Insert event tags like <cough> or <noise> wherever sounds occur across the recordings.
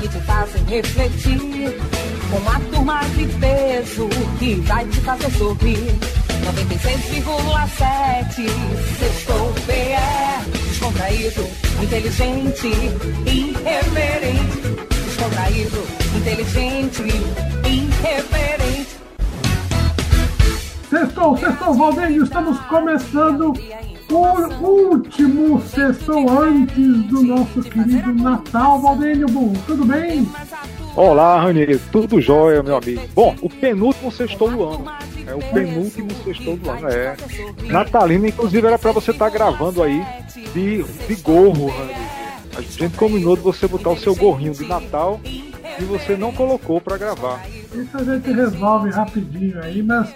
que te fazem refletir, com uma turma de peso que vai te fazer sorrir. 96,7 Sextou PE Descontraído, inteligente, irreverente. Descontraído, inteligente, irreverente. Sextou, sextou, Valdênio, estamos começando o último sextou antes do nosso querido Natal. Valdênio, bom, tudo bem? Olá, Ranieri, tudo jóia, meu amigo. Bom, o penúltimo sextou do ano. É o penúltimo sextou do ano, é. Natalina, inclusive, era pra você estar tá gravando aí de, de gorro, Ranieri. A gente combinou de você botar o seu gorrinho de Natal e você não colocou para gravar. Isso a gente resolve rapidinho aí, mas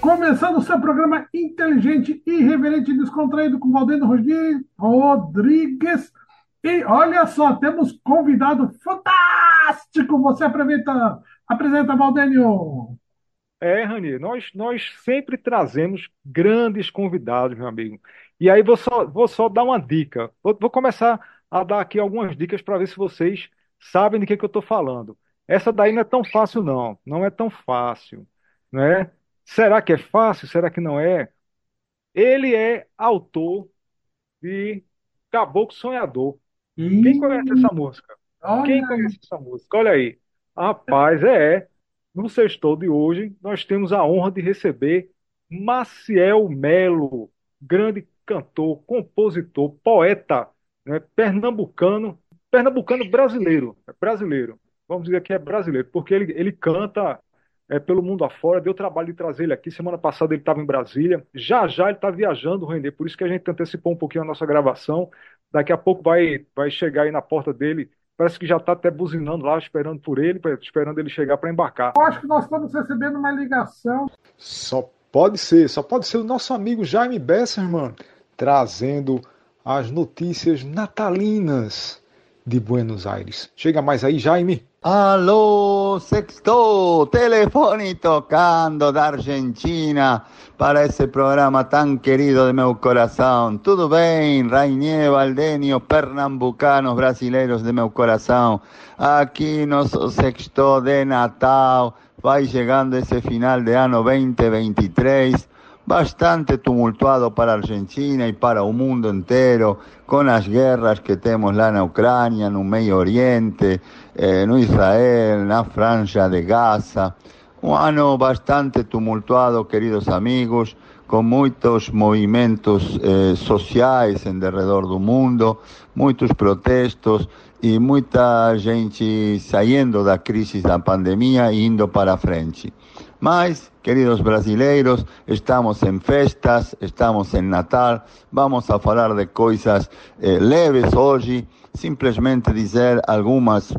Começando o seu programa inteligente, irreverente e descontraído com Valdeno Rodrigues. E olha só, temos convidado fantástico. Você apresenta, apresenta Valdênio. É, Rani, nós, nós sempre trazemos grandes convidados, meu amigo. E aí vou só, vou só dar uma dica. Vou, vou começar a dar aqui algumas dicas para ver se vocês sabem de que, que eu estou falando. Essa daí não é tão fácil, não. Não é tão fácil. Né? Será que é fácil? Será que não é? Ele é autor de Caboclo Sonhador. Quem conhece essa música? Olha Quem conhece essa música? Olha aí. Rapaz, é. é. No sextou de hoje, nós temos a honra de receber Maciel Melo, grande cantor, compositor, poeta, né, pernambucano, pernambucano brasileiro, é brasileiro. Vamos dizer que é brasileiro, porque ele, ele canta é, pelo mundo afora. Deu trabalho de trazer ele aqui. Semana passada ele estava em Brasília. Já já ele está viajando, Render. Por isso que a gente antecipou um pouquinho a nossa gravação. Daqui a pouco vai, vai chegar aí na porta dele. Parece que já está até buzinando lá, esperando por ele, esperando ele chegar para embarcar. Eu acho que nós estamos recebendo uma ligação. Só pode ser, só pode ser o nosso amigo Jaime Besserman trazendo as notícias natalinas de Buenos Aires. Chega mais aí, Jaime. Aló, sexto, telefone tocando de Argentina para ese programa tan querido de meu corazón. Tudo bem, Rainier, Valdenio, pernambucanos, brasileiros de meu corazón. Aquí nosso sexto de Natal, vai llegando ese final de ano 2023 bastante tumultuado para Argentina y para el mundo entero, con las guerras que tenemos lá na Ucrania, no Medio Oriente, eh, no Israel, na Franja de Gaza. Un ano bastante tumultuado, queridos amigos, com muitos movimentos eh, sociais em derredor do mundo, muitos protestos e muita gente saindo da crise da pandemia e indo para frente. Mas, queridos brasileiros, estamos em festas, estamos em Natal, vamos a falar de coisas eh, leves hoje, simplesmente dizer algumas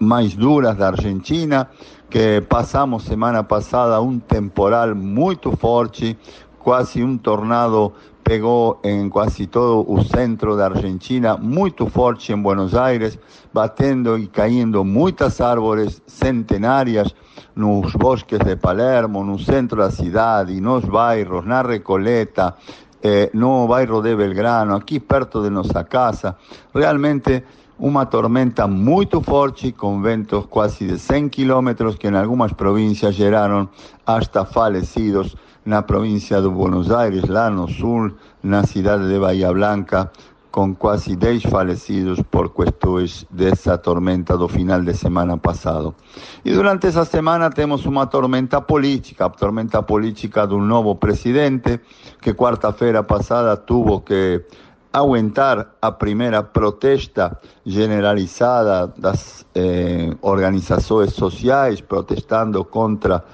mais duras da Argentina, que passamos semana passada um temporal muito forte, quase um tornado pegou em quase todo o centro da Argentina, muito forte em Buenos Aires, batendo e caindo muitas árvores centenárias nos bosques de Palermo, no centro da cidade, nos bairros, na Recoleta, eh, no bairro de Belgrano, aqui perto de nossa casa. Realmente uma tormenta muito forte, com ventos quase de 100 quilômetros, que em algumas províncias geraram hasta falecidos na província de Buenos Aires, lá no sul, na cidade de Bahia Blanca, com quase 10 falecidos por questões dessa tormenta do final de semana passado. E durante essa semana temos uma tormenta política, tormenta política de um novo presidente, que quarta-feira passada tuvo que aguentar a primeira protesta generalizada das eh, organizações sociais protestando contra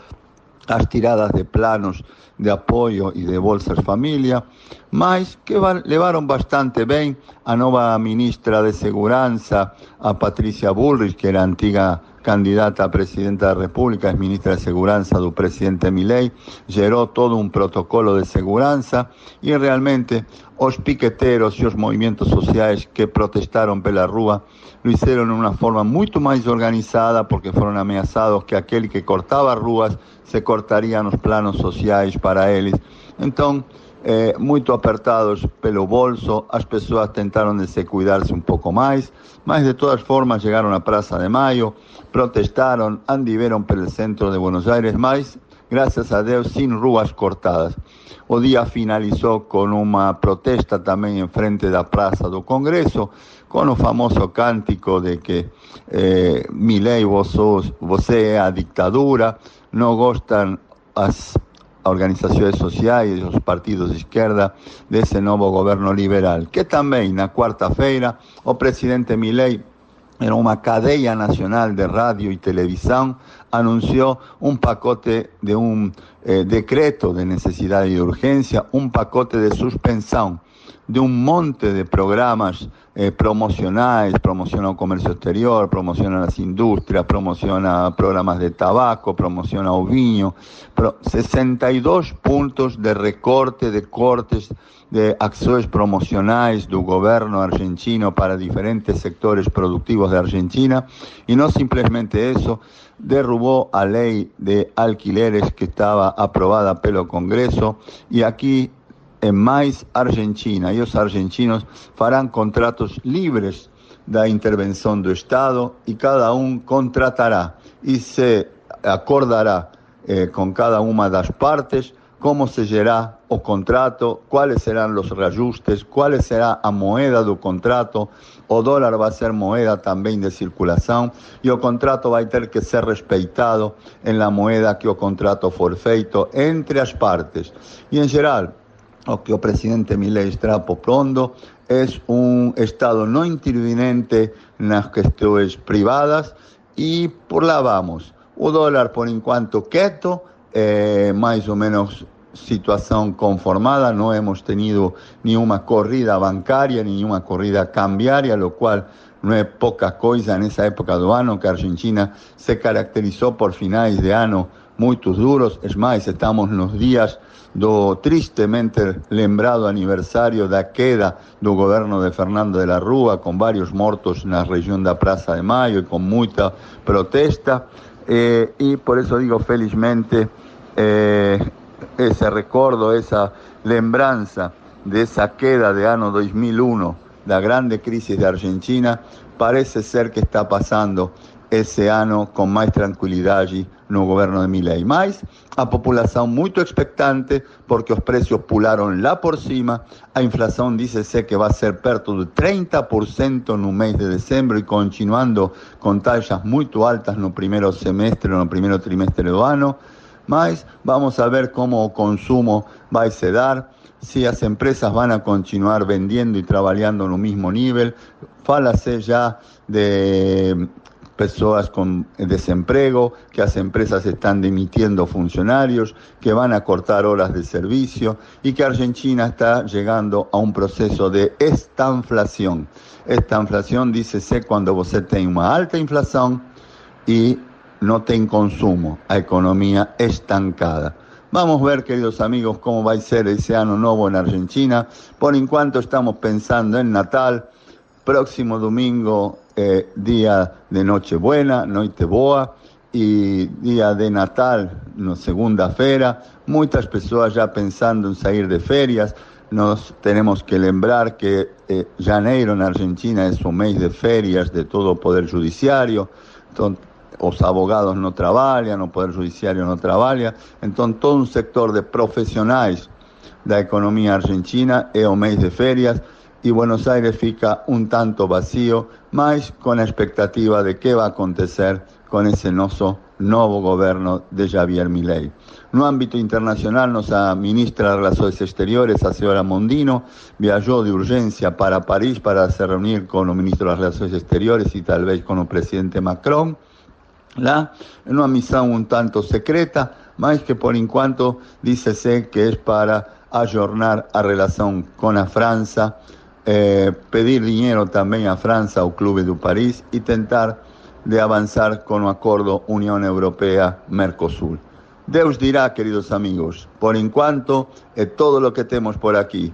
as tiradas de planos de apoio e de Bolsas Família, mas que levaram bastante bem a nova ministra de Segurança, a Patrícia Bullrich, que era antiga candidata a presidenta da República, es ministra de Segurança do presidente Milei, gerou todo um protocolo de segurança e realmente os piqueteros e os movimentos sociais que protestaram pela rua lo hicieron de uma forma muito mais organizada porque foram ameaçados que aquele que cortava ruas se cortariam os planos sociais para eles. Então, eh, muito apertados pelo bolso, as pessoas tentaram de se cuidarse um pouco mas de todas formas chegaram à Praça de Maio, protestaram, andiveram pelo centro de Buenos Aires, mas, graças a Deus, sem ruas cortadas. O dia finalizou com uma protesta também em frente da Praça do Congresso, com o famoso cântico de que eh, Milei, você é a ditadura, não gostam as organizações sociais e os partidos de esquerda desse novo governo liberal, que também na quarta-feira o presidente Milei en una cadena nacional de radio y televisión, anunció un pacote de un eh, decreto de necesidad y urgencia, un pacote de suspensión de un monte de programas eh, promociona el comercio exterior, promociona las industrias, promociona programas de tabaco, promociona o vinho, pro, 62 puntos de recorte, de cortes de acciones promocionales del gobierno argentino para diferentes sectores productivos de Argentina. Y no simplemente eso, derrubó a ley de alquileres que estaba aprobada pelo Congreso. Y aquí en mais Argentina y los argentinos farán contratos libres de intervención del Estado y cada uno contratará y se acordará eh, con cada una de las partes cómo se será o contrato, cuáles serán los reajustes, cuál será a moeda do contrato, o dólar va a ser moeda también de circulación y o contrato va a tener que ser respetado en la moneda que o contrato for feito entre as partes. Y en general, o que o presidente Milei está propondo es un Estado no intervinente en las cuestiones privadas. Y por lá vamos. O dólar, por enquanto, quieto, eh, más o menos situación conformada, no hemos tenido ni una corrida bancaria ni una corrida cambiaria, lo cual no es poca cosa. En esa época do ano que Argentina se caracterizó por finales de ano muy duros, es más, estamos en los días do tristemente lembrado aniversario da queda do gobierno de Fernando de la Rúa, con varios muertos en la región de Plaza de Mayo y con mucha protesta, eh, y por eso digo felizmente eh, ese recuerdo, esa lembranza de esa queda de año 2001, la grande crisis de Argentina, parece ser que está pasando ese año con más tranquilidad allí no gobierno de Milei. Mais a população muito expectante porque os precios pularon lá por cima, a inflação dice que vai ser perto de 30% no mês de dezembro e continuando com taxas muito altas no primeiro semestre, no primeiro trimestre do ano. Mas vamos a ver como o consumo vai se dar, se as empresas van a continuar vendiendo y trabajando no mismo nível. Fálase já de personas con desempleo, que las empresas están dimitiendo funcionarios, que van a cortar horas de servicio y que Argentina está llegando a un proceso de estanflación. Esta inflación, dícese, cuando usted tiene una alta inflación y no tiene consumo, a economía estancada. Vamos a ver, queridos amigos, cómo va a ser ese año nuevo en Argentina. Por enquanto estamos pensando en Natal, próximo domingo eh, día de Nochebuena, Noite Boa, y día de Natal, no, segunda-feira, muchas personas ya pensando en salir de ferias. Nos tenemos que lembrar que eh, janeiro en Argentina es un mes de ferias de todo o Poder Judiciario, entonces, os abogados no trabajan, o Poder Judiciario no trabaja, entonces todo un sector de profesionales de la economía argentina es un mes de ferias, y Buenos Aires fica un tanto vacío, más con la expectativa de qué va a acontecer con ese noso nuevo gobierno de Javier Milei. No ámbito internacional, nuestra ministra de Relaciones Exteriores, la señora Mondino, viajó de urgencia para París para se reunir con el ministro de Relaciones Exteriores y tal vez con el presidente Macron. La, en una misión un tanto secreta, más que por enquanto dícese que es para ayornar a relación con la Francia eh, pedir dinero también a Francia o Club de París y tentar de avanzar con un acuerdo Unión Europea-Mercosur. Deus dirá, queridos amigos, por enquanto é todo lo que temos por aquí.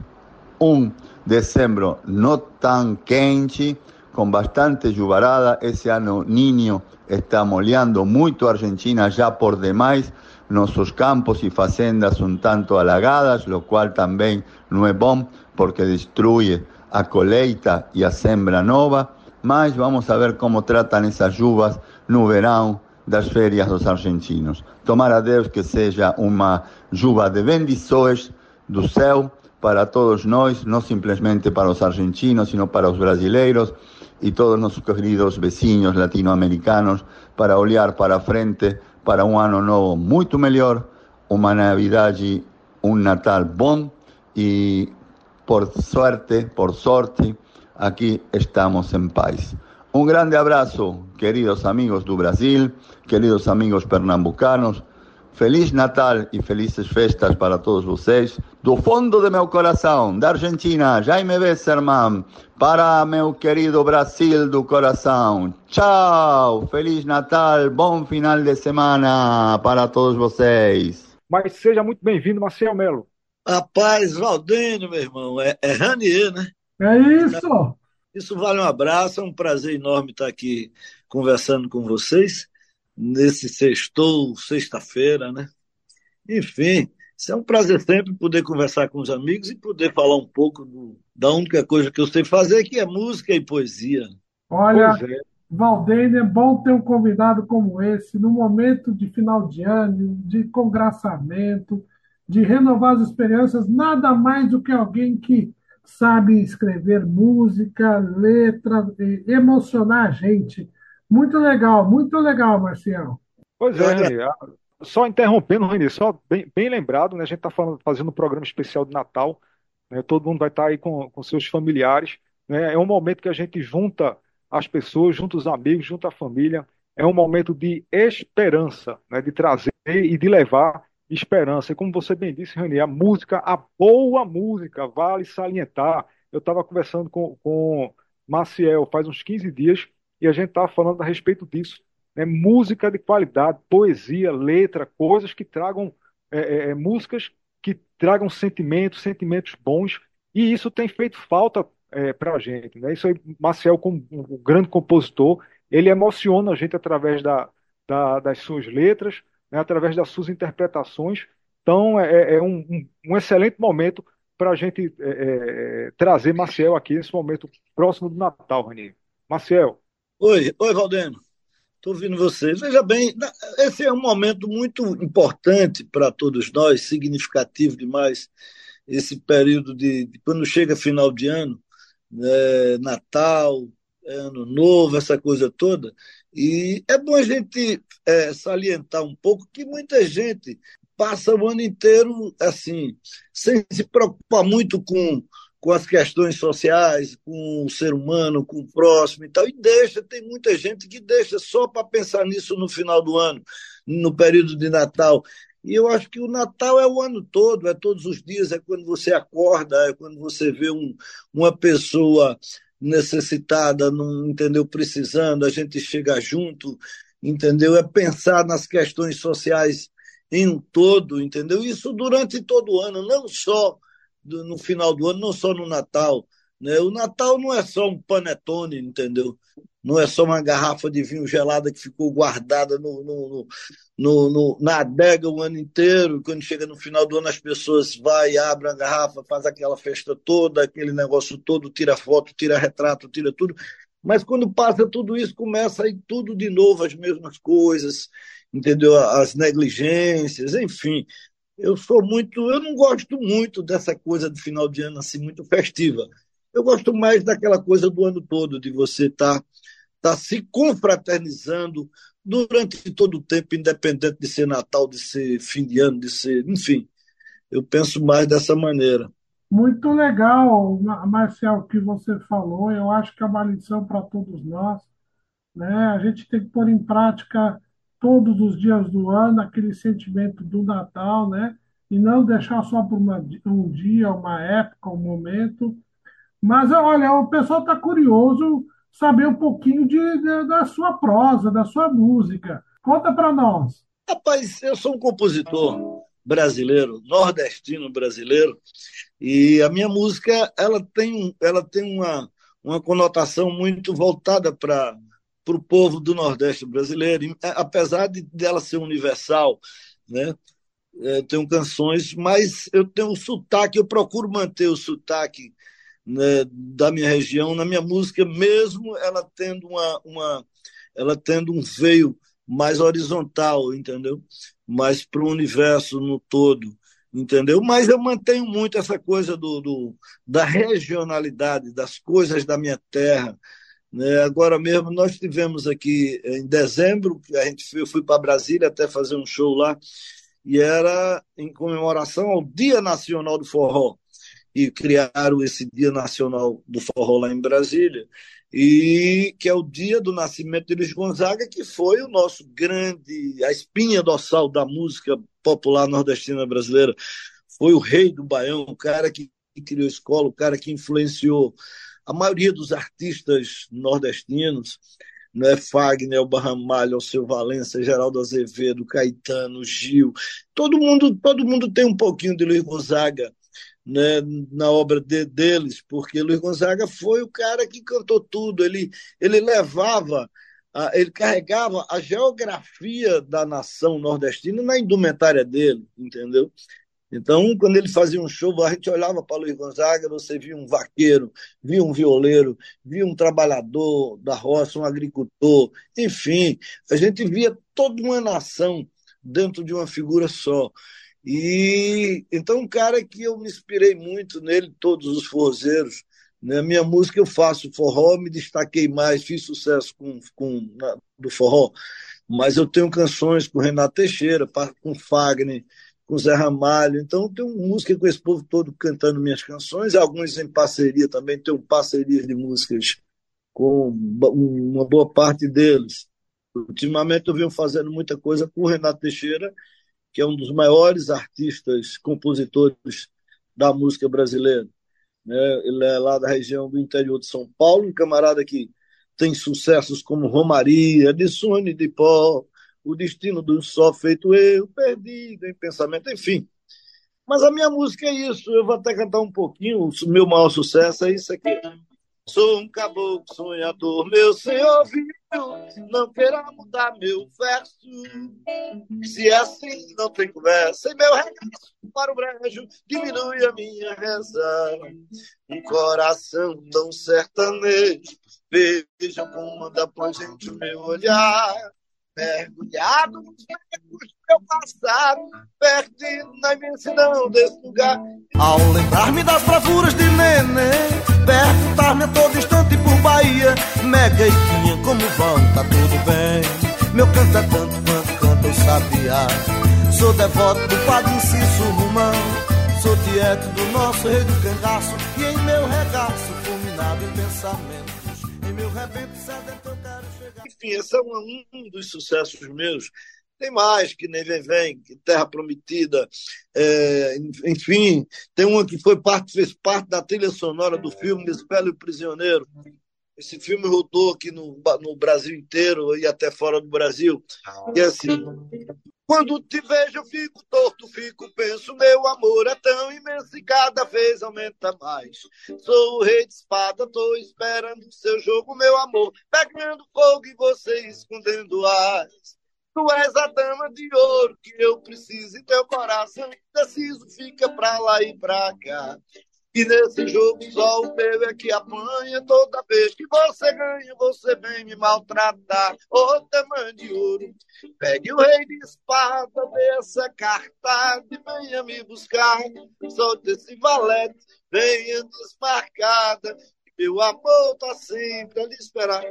Un dezembro no tan quente, con bastante lluvarada. Ese ano Niño está molhando muito a Argentina já por demais. Nossos campos e fazendas um tanto alagadas, lo cual também não é bom porque destrui a colheita e a sembra nova. Mas vamos a ver como tratam essas chuvas no verão das férias dos argentinos. Tomara a Deus que seja uma chuva de bendições do céu para todos nós, não simplesmente para os argentinos, sino para os brasileiros y todos nuestros queridos vecinos latinoamericanos para olhar para frente para un año nuevo muito melhor, uma Navidad y un Natal bom y por suerte, por sorte, aquí estamos en paz. Un grande abrazo, queridos amigos do Brasil, queridos amigos pernambucanos, Feliz Natal e felizes festas para todos vocês. Do fundo de meu coração, da Argentina, Jaime Besserman, para meu querido Brasil do coração. Tchau! Feliz Natal, bom final de semana para todos vocês. Mas seja muito bem-vindo, Marcel Melo. Rapaz, Valdênio, meu irmão, é, é Ranier, né? É isso! Isso vale um abraço, é um prazer enorme estar aqui conversando com vocês nesse sextou, sexta-feira, né? Enfim, isso é um prazer sempre poder conversar com os amigos e poder falar um pouco do, da única coisa que eu sei fazer, que é música e poesia. Olha, é. Valdênia, é bom ter um convidado como esse, no momento de final de ano, de congraçamento, de renovar as experiências, nada mais do que alguém que sabe escrever música, letra, emocionar a gente. Muito legal, muito legal, Marcial. Pois é, Reni. Só interrompendo, Reni, só bem, bem lembrado, né, a gente está fazendo um programa especial de Natal, né, todo mundo vai estar tá aí com, com seus familiares. Né, é um momento que a gente junta as pessoas, junta os amigos, junta a família. É um momento de esperança, né, de trazer e de levar esperança. E como você bem disse, Reni, a música, a boa música, vale salientar. Eu estava conversando com, com Maciel faz uns 15 dias e a gente está falando a respeito disso. Né? Música de qualidade, poesia, letra, coisas que tragam é, é, é músicas que tragam sentimentos, sentimentos bons, e isso tem feito falta é, para a gente. Né? Isso aí, Marcel, como um grande compositor, ele emociona a gente através da, da, das suas letras, né? através das suas interpretações. Então, é, é um, um, um, excelente momento para a gente é, é, trazer Marcel aqui nesse momento próximo do Natal, Rani. Marcel, Oi, oi, Valdeno. Estou ouvindo vocês. Veja bem, esse é um momento muito importante para todos nós, significativo demais, esse período de, de quando chega final de ano, né, Natal, Ano Novo, essa coisa toda. E é bom a gente é, salientar um pouco que muita gente passa o ano inteiro assim, sem se preocupar muito com com as questões sociais, com o ser humano, com o próximo e tal, e deixa, tem muita gente que deixa só para pensar nisso no final do ano, no período de Natal. E eu acho que o Natal é o ano todo, é todos os dias, é quando você acorda, é quando você vê um, uma pessoa necessitada, não entendeu, precisando, a gente chega junto, entendeu? É pensar nas questões sociais em um todo, entendeu? Isso durante todo o ano, não só no final do ano, não só no Natal. Né? O Natal não é só um panetone, entendeu? Não é só uma garrafa de vinho gelada que ficou guardada no, no, no, no, na adega o ano inteiro. Quando chega no final do ano, as pessoas vai, abrem a garrafa, faz aquela festa toda, aquele negócio todo, tira foto, tira retrato, tira tudo. Mas quando passa tudo isso, começa aí tudo de novo, as mesmas coisas, entendeu? As negligências, enfim eu sou muito, eu não gosto muito dessa coisa de final de ano assim muito festiva. Eu gosto mais daquela coisa do ano todo, de você estar tá, tá se confraternizando durante todo o tempo, independente de ser Natal, de ser fim de ano, de ser, enfim. Eu penso mais dessa maneira. Muito legal, Marcel, o que você falou. Eu acho que é uma lição para todos nós. Né? A gente tem que pôr em prática todos os dias do ano, aquele sentimento do Natal, né? E não deixar só por uma, um dia, uma época, um momento. Mas olha, o pessoal está curioso saber um pouquinho de, de da sua prosa, da sua música. Conta para nós. Rapaz, eu sou um compositor brasileiro, nordestino brasileiro, e a minha música ela tem, ela tem uma, uma conotação muito voltada para o povo do Nordeste brasileiro, apesar de dela ser universal, né? É, tenho canções, mas eu tenho o sotaque, eu procuro manter o sotaque né, da minha região na minha música, mesmo ela tendo uma, uma ela tendo um veio mais horizontal, entendeu? Mais para o universo no todo, entendeu? Mas eu mantenho muito essa coisa do, do, da regionalidade, das coisas da minha terra. Né? Agora mesmo nós tivemos aqui em dezembro, a gente eu fui para Brasília até fazer um show lá, e era em comemoração ao Dia Nacional do Forró. E criaram esse Dia Nacional do Forró lá em Brasília e que é o dia do nascimento de Luiz Gonzaga, que foi o nosso grande, a espinha dorsal da música popular nordestina brasileira. Foi o rei do Baião, o cara que criou a escola, o cara que influenciou a maioria dos artistas nordestinos, né? Fagner, o Barramalho, o seu Valença, Geraldo Azevedo, Caetano, Gil, todo mundo, todo mundo tem um pouquinho de Luiz Gonzaga né, na obra de, deles, porque Luiz Gonzaga foi o cara que cantou tudo, ele, ele levava, ele carregava a geografia da nação nordestina na indumentária dele, entendeu? Então, quando ele fazia um show, a gente olhava para Luiz Gonzaga, você via um vaqueiro, via um violeiro, via um trabalhador da roça, um agricultor, enfim, a gente via toda uma nação dentro de uma figura só. E então um cara que eu me inspirei muito nele, todos os forrozeiros. Na minha música eu faço forró, me destaquei mais, fiz sucesso com, com na, do forró, mas eu tenho canções com Renato Teixeira, com Fagner, com Zé Ramalho. Então eu tenho música com esse povo todo cantando minhas canções, alguns em parceria também, tenho parcerias de músicas com uma boa parte deles. Ultimamente eu venho fazendo muita coisa com o Renato Teixeira que é um dos maiores artistas, compositores da música brasileira. Né? Ele é lá da região do interior de São Paulo, um camarada que tem sucessos como Romaria, De Sonho e de Pó, O Destino do Só Feito Eu, Perdido em Pensamento, enfim. Mas a minha música é isso, eu vou até cantar um pouquinho, o meu maior sucesso é isso aqui. Sou um caboclo sonhador, meu senhor viu, não queira mudar meu verso. Se é assim, não tem conversa. E meu regresso para o brejo diminui a minha reza. Um coração tão sertanejo, vejam como anda por gente o meu olhar mergulhado nos becos do meu passado, perdido na imensidão desse lugar. Ao lembrar-me das bravuras de neném, perguntar-me a todo instante Bahia, mega tinha como vão, tá tudo bem. Meu canto é tanto quanto canta o sabiá. Sou devoto do Padre Inciso Romão, sou tieto do nosso rei do cangaço, e em meu regaço, fulminado em pensamentos, em meu rebento sedentor quero chegar. Enfim, esse é um, um dos sucessos meus. Tem mais, que nem Vem Vem, Terra Prometida, é, enfim, tem uma que foi parte, fez parte da trilha sonora do filme Espelho e Prisioneiro. Esse filme rodou aqui no, no Brasil inteiro e até fora do Brasil. E assim, quando te vejo, eu fico torto, fico, penso, meu amor é tão imenso e cada vez aumenta mais. Sou o rei de espada, tô esperando o seu jogo, meu amor, pegando fogo e você escondendo as. Tu és a dama de ouro que eu preciso e teu coração indeciso fica pra lá e pra cá. E nesse jogo só o meu é que apanha toda vez que você ganha, você vem me maltratar. Ô tamanho de ouro, pegue o rei de espada, dê essa carta e venha me buscar. Solte esse valete, venha desmarcada. Meu amor tá sempre a lhe esperar.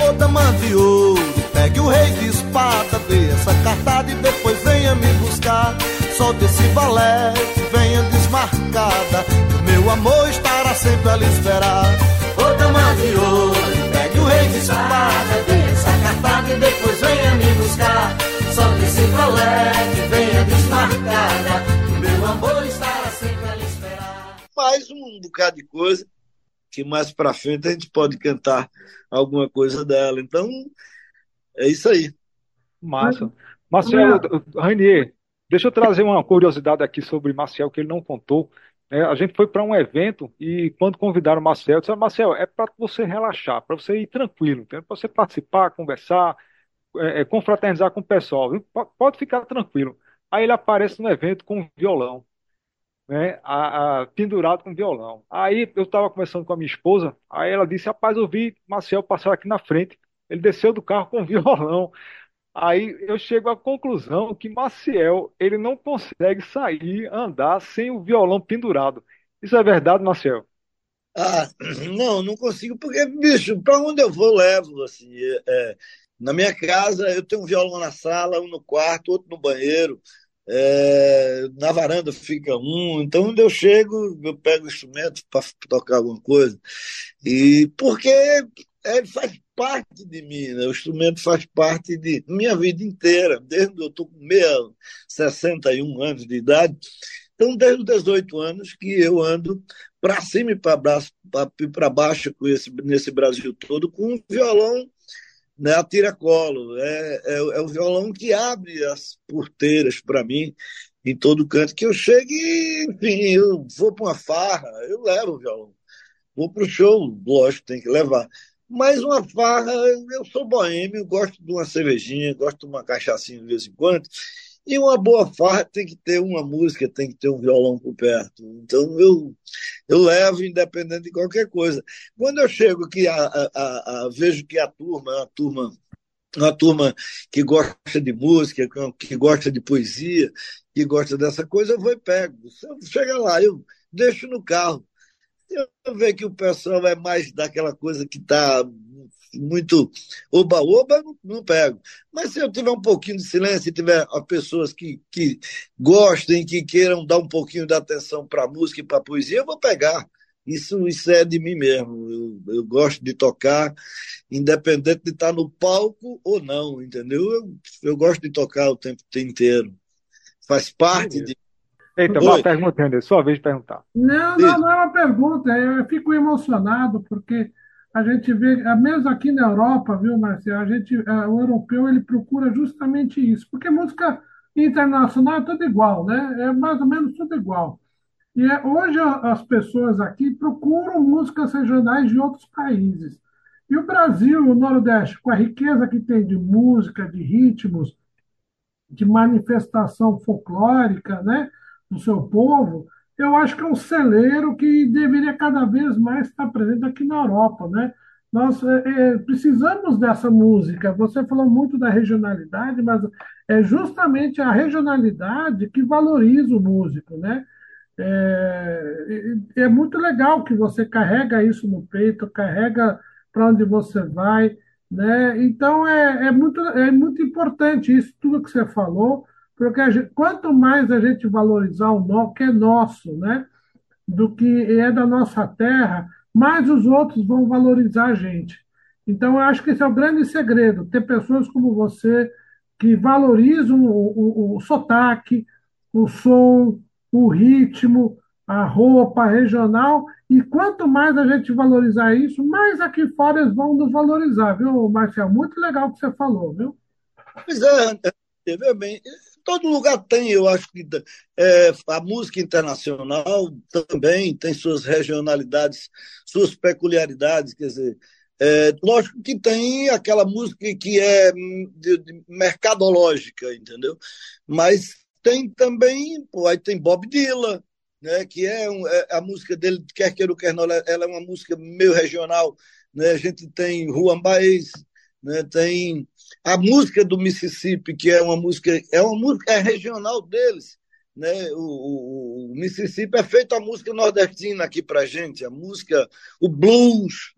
Ô tamanho de ouro, pegue o rei de espada, dê essa cartada e depois venha me buscar. Solte esse valete, venha desmarcada meu amor estará sempre a lhe esperar. Ô dama de ouro, pegue o rei de espada, dê essa cartada e depois venha me buscar. Solte esse colete, venha desmarcada, meu amor estará sempre a lhe esperar. Mais um bocado de coisa. que mais para frente a gente pode cantar alguma coisa dela. Então, é isso aí. Massa. Marcelo, Rainier, deixa eu trazer uma curiosidade aqui sobre Marcel que ele não contou. É, a gente foi para um evento e quando convidaram o Marcel, disseram, Marcel, é para você relaxar, para você ir tranquilo, para você participar, conversar, é, é, confraternizar com o pessoal, viu? pode ficar tranquilo. Aí ele aparece no evento com um violão, né, a, a, pendurado com violão. Aí eu estava conversando com a minha esposa, aí ela disse, rapaz, eu vi Marcel passar aqui na frente, ele desceu do carro com <laughs> violão. Aí eu chego à conclusão que Maciel, ele não consegue sair, andar sem o violão pendurado. Isso é verdade, Maciel? Ah, não, não consigo, porque, bicho, para onde eu vou, levo, assim. É, é, na minha casa, eu tenho um violão na sala, um no quarto, outro no banheiro, é, na varanda fica um. Então, onde eu chego, eu pego o instrumento para tocar alguma coisa. E porque ele faz parte de mim, né? o instrumento faz parte de minha vida inteira, desde que eu estou com meia, 61 anos de idade. Então, desde os 18 anos que eu ando para cima e para baixo com esse, nesse Brasil todo com um violão né, a tiracolo. É, é, é o violão que abre as porteiras para mim em todo canto que eu chego e, enfim, eu vou para uma farra, eu levo o violão. Vou para o show, lógico, tem que levar. Mas uma farra, eu sou boêmio, gosto de uma cervejinha, gosto de uma cachaçinha de vez em quando. E uma boa farra tem que ter uma música, tem que ter um violão por perto. Então eu, eu levo independente de qualquer coisa. Quando eu chego aqui, a, a, a, vejo que a turma, a turma uma turma que gosta de música, que gosta de poesia, que gosta dessa coisa, eu vou e pego. Chega lá, eu deixo no carro. Eu ver que o pessoal é mais daquela coisa que está muito oba-oba, não, não pego. Mas se eu tiver um pouquinho de silêncio e tiver pessoas que, que gostem, que queiram dar um pouquinho de atenção para a música e para a poesia, eu vou pegar. Isso, isso é de mim mesmo. Eu, eu gosto de tocar, independente de estar no palco ou não, entendeu? Eu, eu gosto de tocar o tempo inteiro. Faz parte de Eita, uma pergunta, André. Sua vez de perguntar. Não, não, não é uma pergunta. Eu fico emocionado porque a gente vê, mesmo aqui na Europa, viu, Marcelo, a gente, o europeu ele procura justamente isso, porque música internacional é tudo igual, né? É mais ou menos tudo igual. E é, hoje as pessoas aqui procuram músicas regionais de outros países. E o Brasil, o Nordeste, com a riqueza que tem de música, de ritmos, de manifestação folclórica, né? Do seu povo, eu acho que é um celeiro que deveria cada vez mais estar presente aqui na Europa, né? Nós é, é, precisamos dessa música. Você falou muito da regionalidade, mas é justamente a regionalidade que valoriza o músico, né? É, é muito legal que você carrega isso no peito, carrega para onde você vai, né? Então é, é, muito, é muito importante isso, tudo que você falou, porque gente, quanto mais a gente valorizar o que é nosso, né, do que é da nossa terra, mais os outros vão valorizar a gente. Então, eu acho que esse é o grande segredo, ter pessoas como você que valorizam o, o, o sotaque, o som, o ritmo, a roupa regional, e quanto mais a gente valorizar isso, mais aqui fora eles vão nos valorizar, viu, Marcel? Muito legal o que você falou, viu? Pois é, veja bem, todo lugar tem, eu acho que é, a música internacional também tem suas regionalidades, suas peculiaridades, quer dizer, é, lógico que tem aquela música que é de, de mercadológica, entendeu? Mas tem também, pô, aí tem Bob Dylan, né, que é, um, é, a música dele, quer queira ou quer não, ela é uma música meio regional, né? A gente tem Juan Baez, né? Tem a música do Mississippi, que é uma música, é uma música é regional deles. Né? O, o, o Mississippi é feito a música nordestina aqui para gente, a música, o blues.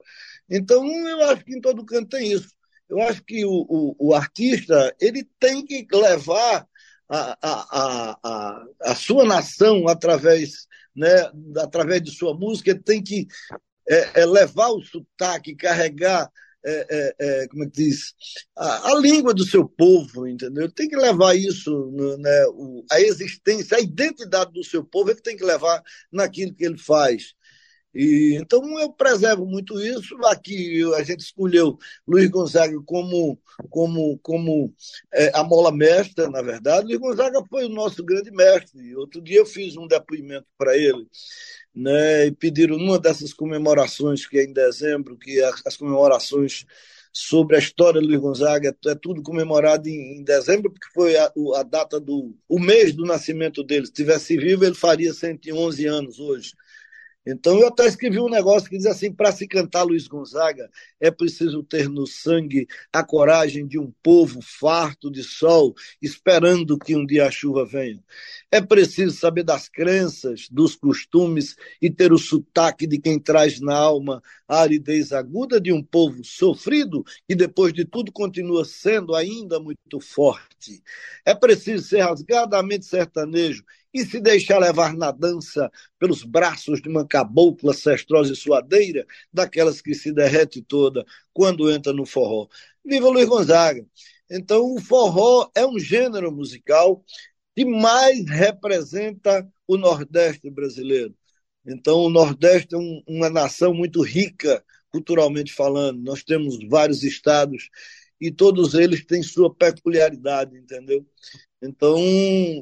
Então, eu acho que em todo canto tem isso. Eu acho que o, o, o artista ele tem que levar a, a, a, a, sua nação através, né, através de sua música, ele tem que é, é levar o sotaque, carregar é, é, é, como é que diz, a, a, língua do seu povo, entendeu? Tem que levar isso, né, o, a existência, a identidade do seu povo, ele tem que levar naquilo que ele faz. E, então eu preservo muito isso. Aqui a gente escolheu Luiz Gonzaga como, como, como é, a mola mestra, na verdade. Luiz Gonzaga foi o nosso grande mestre. Outro dia eu fiz um depoimento para ele. Né, e pediram numa dessas comemorações que é em dezembro, que as, as comemorações sobre a história do Luiz Gonzaga, é tudo comemorado em, em dezembro, porque foi a, a, data do o mês do nascimento dele. Se tivesse vivo, ele faria 111 anos hoje. Então, eu até escrevi um negócio que diz assim: para se cantar Luiz Gonzaga, é preciso ter no sangue a coragem de um povo farto de sol, esperando que um dia a chuva venha. É preciso saber das crenças, dos costumes e ter o sotaque de quem traz na alma a aridez aguda de um povo sofrido e, depois de tudo, continua sendo ainda muito forte. É preciso ser rasgadamente sertanejo e se deixar levar na dança pelos braços de uma cabocla cestrosa e suadeira, daquelas que se derrete toda quando entra no forró. Viva Luiz Gonzaga! Então, o forró é um gênero musical que mais representa o Nordeste brasileiro. Então, o Nordeste é um, uma nação muito rica, culturalmente falando. Nós temos vários estados e todos eles têm sua peculiaridade, entendeu? Então,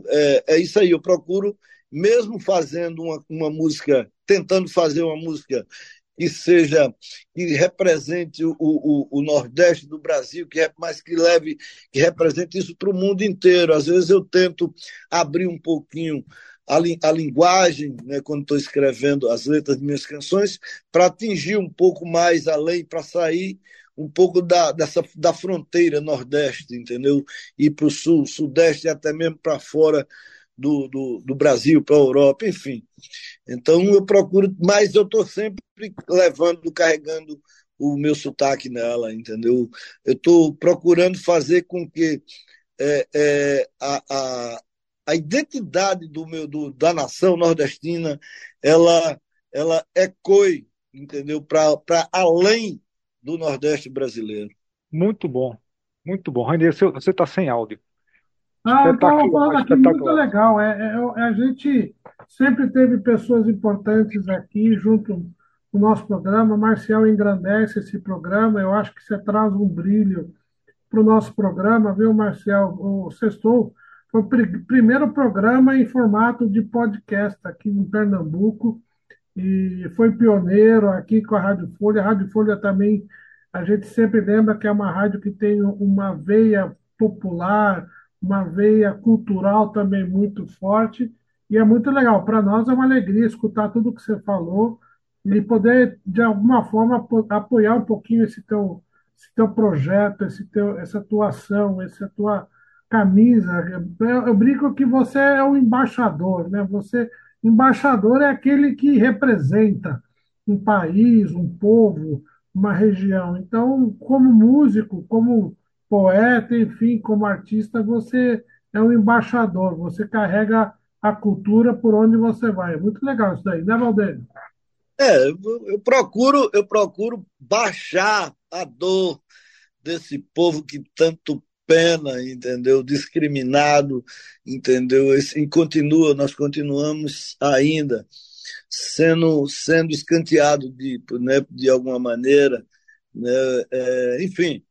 é, é isso aí. Eu procuro, mesmo fazendo uma, uma música, tentando fazer uma música que seja que represente o, o, o, Nordeste do Brasil, que é, mas que leve, que represente isso para o mundo inteiro. Às vezes eu tento abrir um pouquinho a, li, a linguagem, né, quando estou escrevendo as letras de minhas canções, para atingir um pouco mais além, para sair um pouco da, dessa, da fronteira nordeste, entendeu? Ir para o sul, sudeste e até mesmo para fora do, do, do Brasil, para a Europa, enfim. Então eu procuro, mas eu estou sempre levando, carregando o meu sotaque nela, entendeu? Eu estou procurando fazer com que é, é, a, a, a identidade do meu, do, da nação nordestina ela, ela ecoe, entendeu? Para além do Nordeste brasileiro. Muito bom, muito bom. Rainer, você está sem áudio. Ah, eu estava falando aqui, muito legal. É, é, é, a gente sempre teve pessoas importantes aqui junto no nosso programa. Marcial engrandece esse programa. Eu acho que você traz um brilho para o nosso programa, viu, Marcial? O Sextou foi o pr primeiro programa em formato de podcast aqui em Pernambuco e foi pioneiro aqui com a Rádio Folha. A Rádio Folha também, a gente sempre lembra que é uma rádio que tem uma veia popular, uma veia cultural também muito forte, e é muito legal. Para nós é uma alegria escutar tudo que você falou e poder, de alguma forma, apoiar um pouquinho esse teu, esse teu projeto, esse teu, essa atuação, essa tua camisa. Eu, eu brinco que você é um embaixador, né? Você Embaixador é aquele que representa um país, um povo, uma região. Então, como músico, como poeta, enfim, como artista, você é um embaixador, você carrega a cultura por onde você vai. É muito legal isso daí, né, Valdeir? É, eu procuro, eu procuro baixar a dor desse povo que tanto pena, entendeu? Discriminado, entendeu? E continua, nós continuamos ainda sendo sendo escanteado de, né, de alguma maneira, né? É, enfim,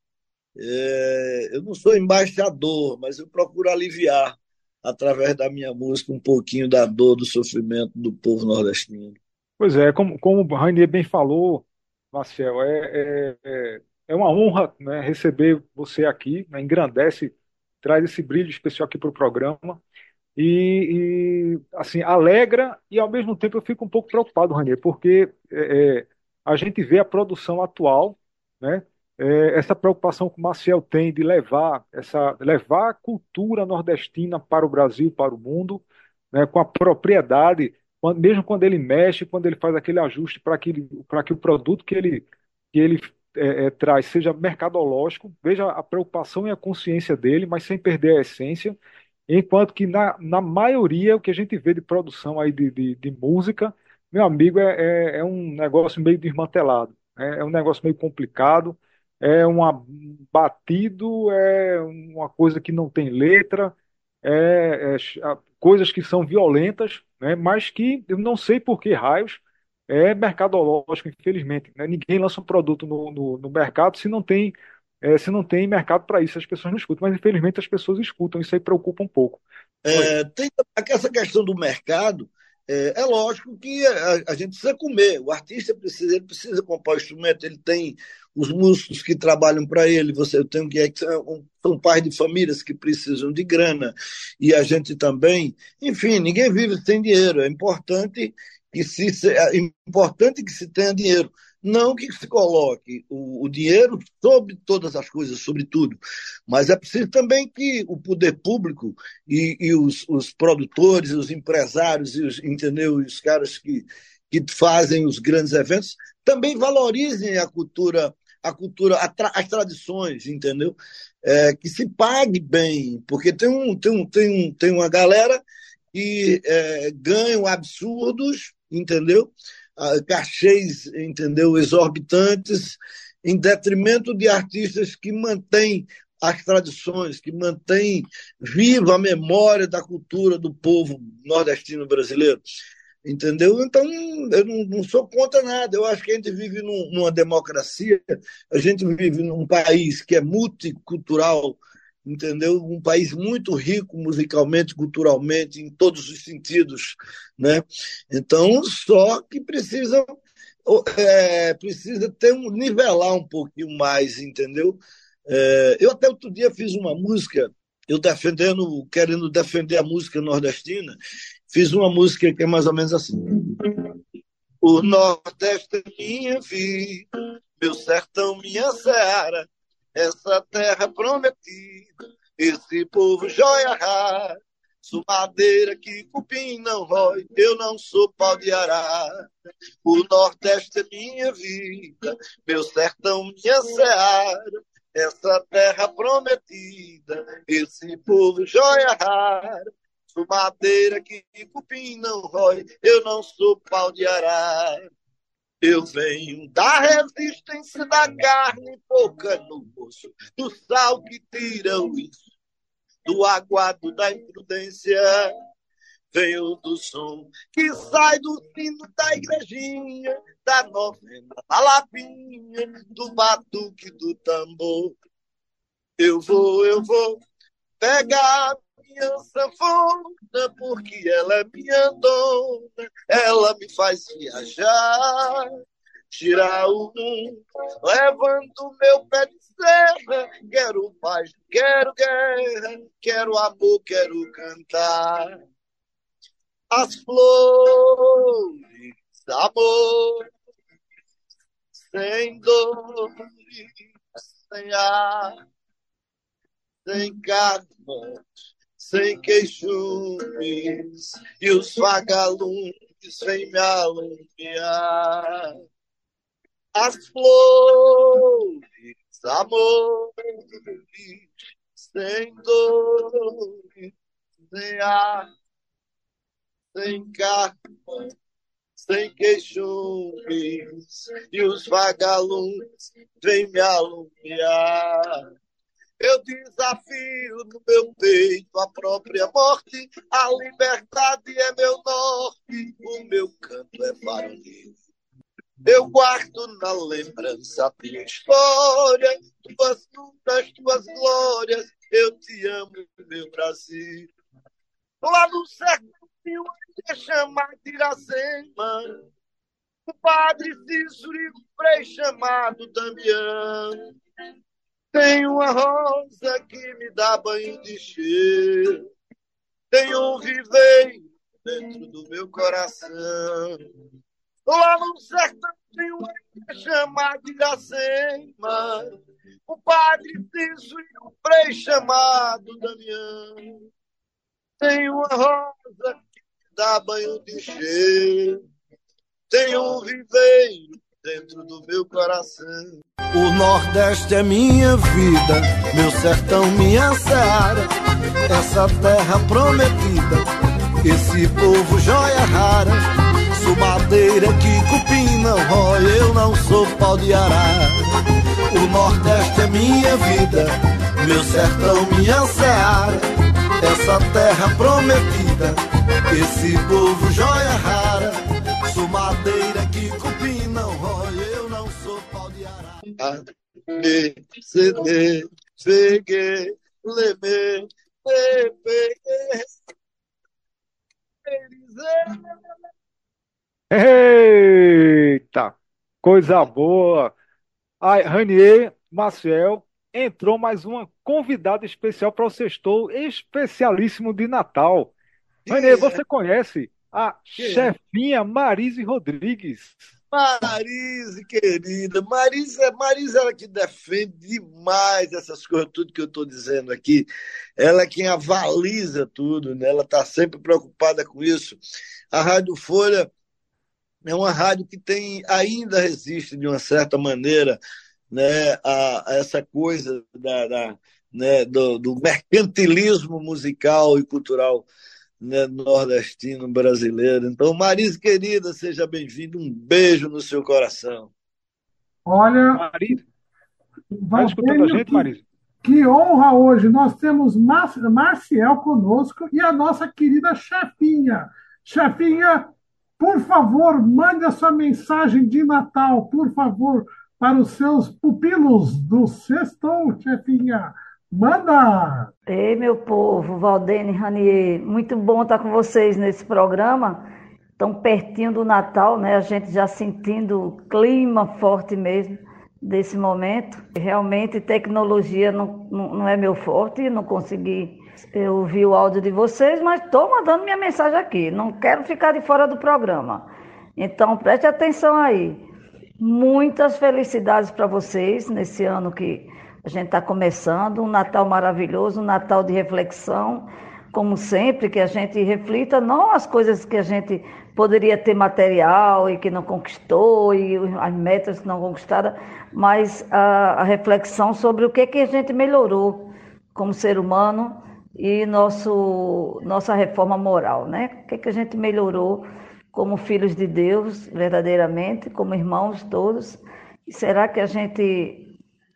é, eu não sou embaixador, mas eu procuro aliviar através da minha música um pouquinho da dor, do sofrimento do povo nordestino. Pois é, como, como o Rainier bem falou, Marcel, é, é, é uma honra né, receber você aqui, né, engrandece, traz esse brilho especial aqui para o programa. E, e, assim, alegra e ao mesmo tempo eu fico um pouco preocupado, Ranier, porque é, é, a gente vê a produção atual, né? É, essa preocupação que o Maciel tem de levar essa levar a cultura nordestina para o Brasil, para o mundo, né, com a propriedade, quando, mesmo quando ele mexe, quando ele faz aquele ajuste para que, que o produto que ele, que ele é, é, traz seja mercadológico, veja a preocupação e a consciência dele, mas sem perder a essência, enquanto que na, na maioria o que a gente vê de produção aí de, de, de música, meu amigo, é, é, é, um negócio meio desmantelado, né? é um negócio meio complicado, é um batido, é uma coisa que não tem letra, é, é coisas que são violentas, né? mas que eu não sei por que raios é mercadológico, infelizmente. Né? Ninguém lança um produto no, no, no mercado se não tem é, se não tem mercado para isso, as pessoas não escutam, mas infelizmente as pessoas escutam, isso aí preocupa um pouco. É, tem essa questão do mercado, é, é lógico que a, a, gente precisa comer, o artista precisa, ele precisa comprar o instrumento, ele tem os músicos que trabalham para ele, você tem que são pais de famílias que precisam de grana e a gente também, enfim, ninguém vive sem dinheiro. É importante que se é importante que se tenha dinheiro, não que se coloque o, o dinheiro sobre todas as coisas, sobre tudo, mas é preciso também que o poder público e, e os, os, produtores, os empresários e os, entendeu, os caras que, que fazem os grandes eventos também valorizem a cultura, a cultura, a tra, as tradições, entendeu? É, que se pague bem, porque tem um, tem um, tem um, tem uma galera que é, ganham absurdos, entendeu? cachês, entendeu, exorbitantes, em detrimento de artistas que mantêm as tradições, que mantêm viva a memória da cultura do povo nordestino brasileiro. Entendeu? Então, eu não, não sou contra nada. Eu acho que a gente vive num, numa democracia, a gente vive num país que é multicultural, entendeu? Um país muito rico musicalmente, culturalmente, em todos os sentidos, né? Então, só que precisa é, precisa ter um nivelar um pouquinho mais, entendeu? É, eu até outro dia fiz uma música, eu defendendo, querendo defender a música nordestina, fiz uma música que é mais ou menos assim. O Nordeste é minha vida, meu sertão, minha seara, essa terra prometida, esse povo joia rara, sou madeira que cupim não rói, eu não sou pau de arara. O Nordeste é minha vida, meu sertão, minha seara, essa terra prometida, esse povo joia rara, sou madeira que cupim não rói, eu não sou pau de arara. Eu venho da resistência da carne pouca no osso, do sal que tira o isso, do aguado da imprudência. Venho do som que sai do sino da igrejinha, da novena, da lapinha, do batuque do tambor. Eu vou, eu vou pegar minha sanfona, porque ela é minha dona, ela me faz viajar, tirar o mundo, levando meu pé de serra. Quero paz, quero guerra, quero amor, quero cantar. As flores, amor, sem dor, sem ar, sem carne sem queixumes, e os vagalumes vêm me alumiar. As flores, amor, sem dor, sem ar, sem carne, sem queixumes, e os vagalumes vêm me alumiar. Eu desafio no meu peito a própria morte, a liberdade é meu norte, o meu canto é varonil. Eu guardo na lembrança a tua história, tuas lutas, tuas glórias, eu te amo, meu Brasil. Lá no século é chamado de Iracema, o padre Cícero frei chamado Damião. Tem uma rosa que me dá banho de cheiro. Tem um viveiro dentro do meu coração. Lá no sertão tem uma chamada Iracema. O padre Ciso e o frei chamado Damião. Tem uma rosa que me dá banho de cheiro. Tem um viveiro dentro do meu coração. O Nordeste é minha vida, meu sertão, minha seara, essa terra prometida, esse povo joia rara. Sou madeira que cupim não rói, eu não sou pau de arara. O Nordeste é minha vida, meu sertão, minha seara, essa terra prometida, esse povo joia rara. Sou madeira Eita, coisa boa. Ai, Ranier, Maciel, entrou mais uma convidada especial para o Sextou, especialíssimo de Natal. Ranier, você conhece a chefinha Marise Rodrigues? Marise, querida, Marise, Marise ela que defende demais essas coisas, tudo que eu estou dizendo aqui. Ela é quem avaliza tudo, né? ela está sempre preocupada com isso. A Rádio Folha é uma rádio que tem ainda resiste de uma certa maneira né, a, a essa coisa da, da né, do, do, mercantilismo musical e cultural né, nordestino brasileiro. Então, Marise, querida, seja bem-vinda. Um beijo no seu coração. Olha. Marise. Vai escutando a gente, Marise? Que honra hoje! Nós temos Mar Marcial conosco e a nossa querida chefinha. Chefinha, por favor, mande a sua mensagem de Natal, por favor, para os seus pupilos do Sextou, chefinha. Manda! Ei, meu povo, Valdene Ranier, muito bom estar com vocês nesse programa, tão pertinho do Natal, né? A gente já sentindo o clima forte mesmo desse momento. Realmente, tecnologia não, não, não é meu forte, não consegui ouvir o áudio de vocês, mas estou mandando minha mensagem aqui. Não quero ficar de fora do programa. Então, preste atenção aí. Muitas felicidades para vocês nesse ano que a gente está começando, um Natal maravilhoso, um Natal de reflexão, como sempre, que a gente reflita não as coisas que a gente poderia ter material e que não conquistou, e as metas que não conquistaram, mas a, a reflexão sobre o que, que a gente melhorou como ser humano e nosso, nossa reforma moral, né? O que, que a gente melhorou como filhos de Deus, verdadeiramente, como irmãos todos. Será que a gente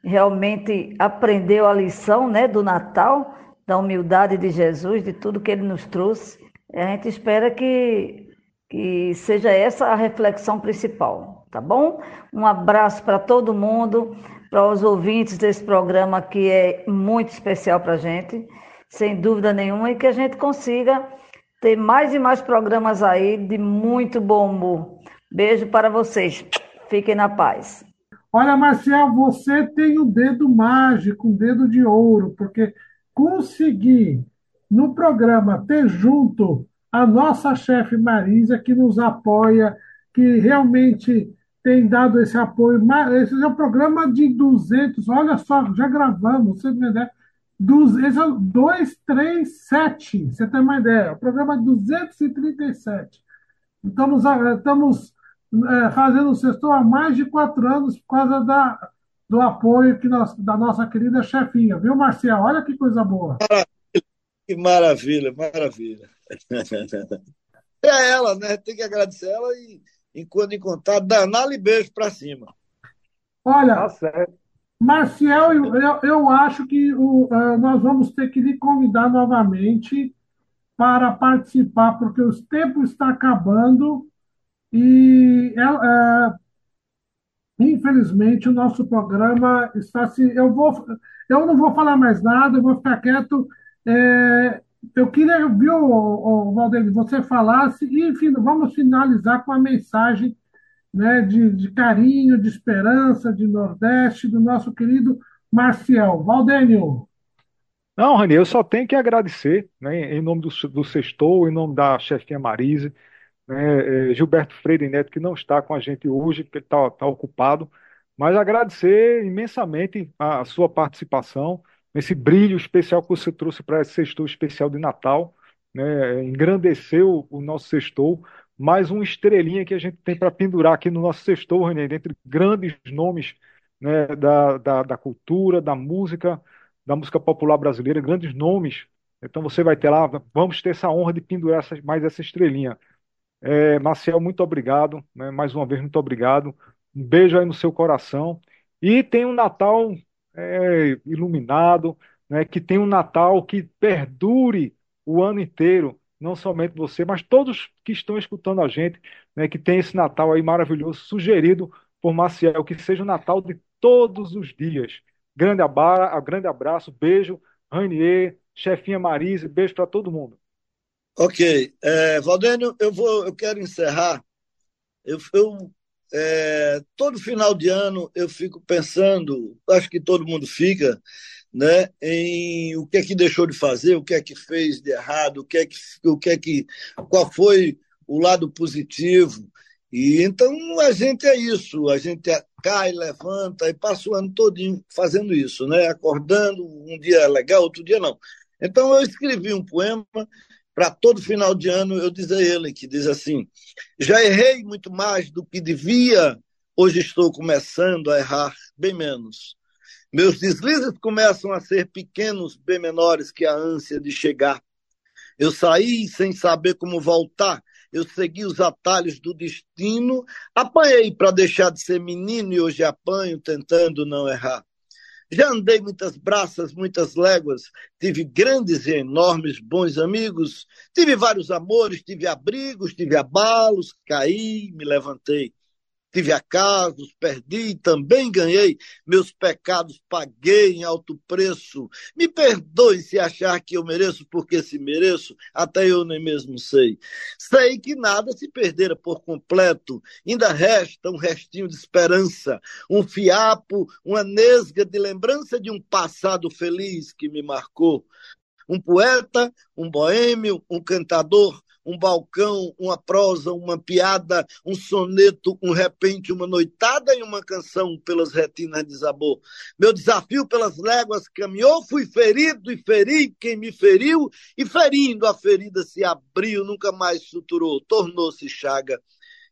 realmente aprendeu a lição né, do Natal, da humildade de Jesus, de tudo que ele nos trouxe. A gente espera que, que seja essa a reflexão principal, tá bom? Um abraço para todo mundo, para os ouvintes desse programa que é muito especial para a gente, sem dúvida nenhuma, e que a gente consiga ter mais e mais programas aí de muito bom humor. Beijo para vocês. Fiquem na paz. Olha, Marcial, você tem o um dedo mágico, um dedo de ouro, porque conseguir no programa ter junto a nossa chefe Marisa, que nos apoia, que realmente tem dado esse apoio. Esse é um programa de 200, olha só, já gravamos, você tem ideia. Esse é o 237, você tem uma ideia. O programa 237. Então, estamos é, fazendo o sexto há mais de quatro anos por causa da, do apoio que nós, da nossa querida chefinha, viu, Marcial? Olha que coisa boa. Que maravilha, maravilha. <laughs> É ela, né? Tem que agradecer ela e, enquanto encontrar, danar-lhe beijo para cima. Olha, tá Marcial, eu, eu acho que o, uh, nós vamos ter que lhe convidar novamente para participar, porque o tempo está acabando e é, é, infelizmente o nosso programa está se. Eu, vou, eu não vou falar mais nada, eu vou ficar quieto. É, eu queria, viu, o, Valdir, você falasse, e enfim, vamos finalizar com a mensagem né, de, de carinho, de esperança, de Nordeste, do nosso querido Marcial. Valdênio. Não, Rani, eu só tenho que agradecer, né, em nome do, do Sextou, em nome da chefinha Marise, né, é, Gilberto Freire Neto, que não está com a gente hoje, porque está tá ocupado, mas agradecer imensamente a, a sua participação, esse brilho especial que você trouxe para esse sextou especial de Natal, né, engrandeceu o nosso sextou, mais uma estrelinha que a gente tem para pendurar aqui no nosso sextou, René, dentre grandes nomes né, da, da, da cultura, da música, da música popular brasileira, grandes nomes. Então você vai ter lá, vamos ter essa honra de pendurar essa, mais essa estrelinha. É, Marcel, muito obrigado, né? mais uma vez, muito obrigado. Um beijo aí no seu coração. E tem um Natal é, iluminado, né? que tem um Natal que perdure o ano inteiro, não somente você, mas todos que estão escutando a gente, né? que tem esse Natal aí maravilhoso, sugerido por Maciel, que seja um Natal de todos os dias. Grande, abra, grande abraço, beijo, Rainier, chefinha Marise, beijo para todo mundo. Ok. É, Valdênio, eu, vou, eu quero encerrar. Eu, eu é, todo final de ano eu fico pensando, acho que todo mundo fica, né, em o que é que deixou de fazer, o que é que fez de errado, o que é que, o que, é que qual foi o lado positivo. E então a gente é isso, a gente cai, levanta e passa o ano todinho fazendo isso, né? Acordando, um dia é legal, outro dia não. Então eu escrevi um poema para todo final de ano eu dizer a ele que diz assim: já errei muito mais do que devia, hoje estou começando a errar bem menos. Meus deslizes começam a ser pequenos, bem menores que a ânsia de chegar. Eu saí sem saber como voltar, eu segui os atalhos do destino, apanhei para deixar de ser menino e hoje apanho tentando não errar. Já andei muitas braças, muitas léguas, tive grandes e enormes bons amigos, tive vários amores, tive abrigos, tive abalos, caí, me levantei. Tive acasos, perdi também ganhei. Meus pecados paguei em alto preço. Me perdoe se achar que eu mereço, porque se mereço, até eu nem mesmo sei. Sei que nada se perdera por completo. Ainda resta um restinho de esperança, um fiapo, uma nesga de lembrança de um passado feliz que me marcou. Um poeta, um boêmio, um cantador, um balcão, uma prosa, uma piada, um soneto, um repente, uma noitada e uma canção pelas retinas desabou. Meu desafio pelas léguas caminhou, fui ferido e feri quem me feriu, e ferindo a ferida se abriu, nunca mais suturou, tornou-se chaga.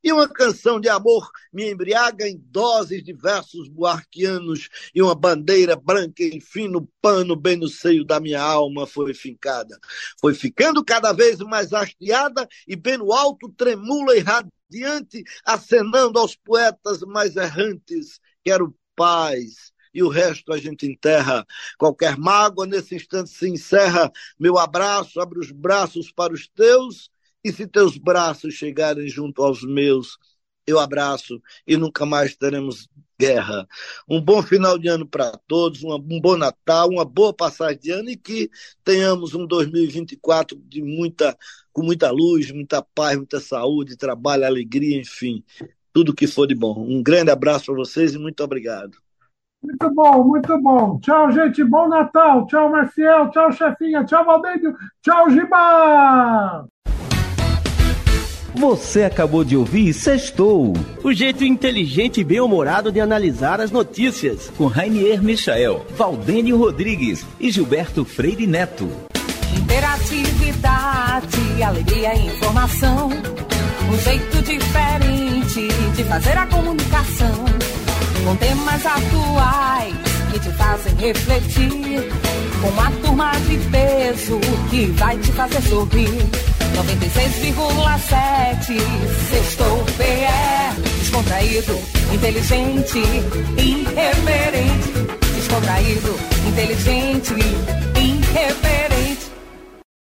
E uma canção de amor me embriaga em doses de versos buarquianos, e uma bandeira branca em fino pano bem no seio da minha alma foi fincada. Foi ficando cada vez mais hasteada e bem no alto tremula e radiante, acenando aos poetas mais errantes. Quero paz, e o resto a gente enterra. Qualquer mágoa nesse instante se encerra. Meu abraço, abre os braços para os teus e se teus braços chegarem junto aos meus, eu abraço e nunca mais teremos guerra. Um bom final de ano para todos, um bom Natal, uma boa passagem de ano e que tenhamos um 2024 de muita, com muita luz, muita paz, muita saúde, trabalho, alegria, enfim, tudo que for de bom. Um grande abraço para vocês e muito obrigado. Muito bom, muito bom. Tchau, gente. Bom Natal. Tchau, Marcial. Tchau, chefinha. Tchau, Valdênio. Tchau, Giba. Você acabou de ouvir Sextou. O jeito inteligente e bem-humorado de analisar as notícias. Com Rainier Michael, Valdênio Rodrigues e Gilberto Freire Neto. Interatividade, alegria e informação. Um jeito diferente de fazer a comunicação. Com temas atuais que te fazem refletir. Com uma turma de peso que vai te fazer sorrir. 96,7 Sextou PE Descontraído, inteligente, irreverente Descontraído, inteligente, irreverente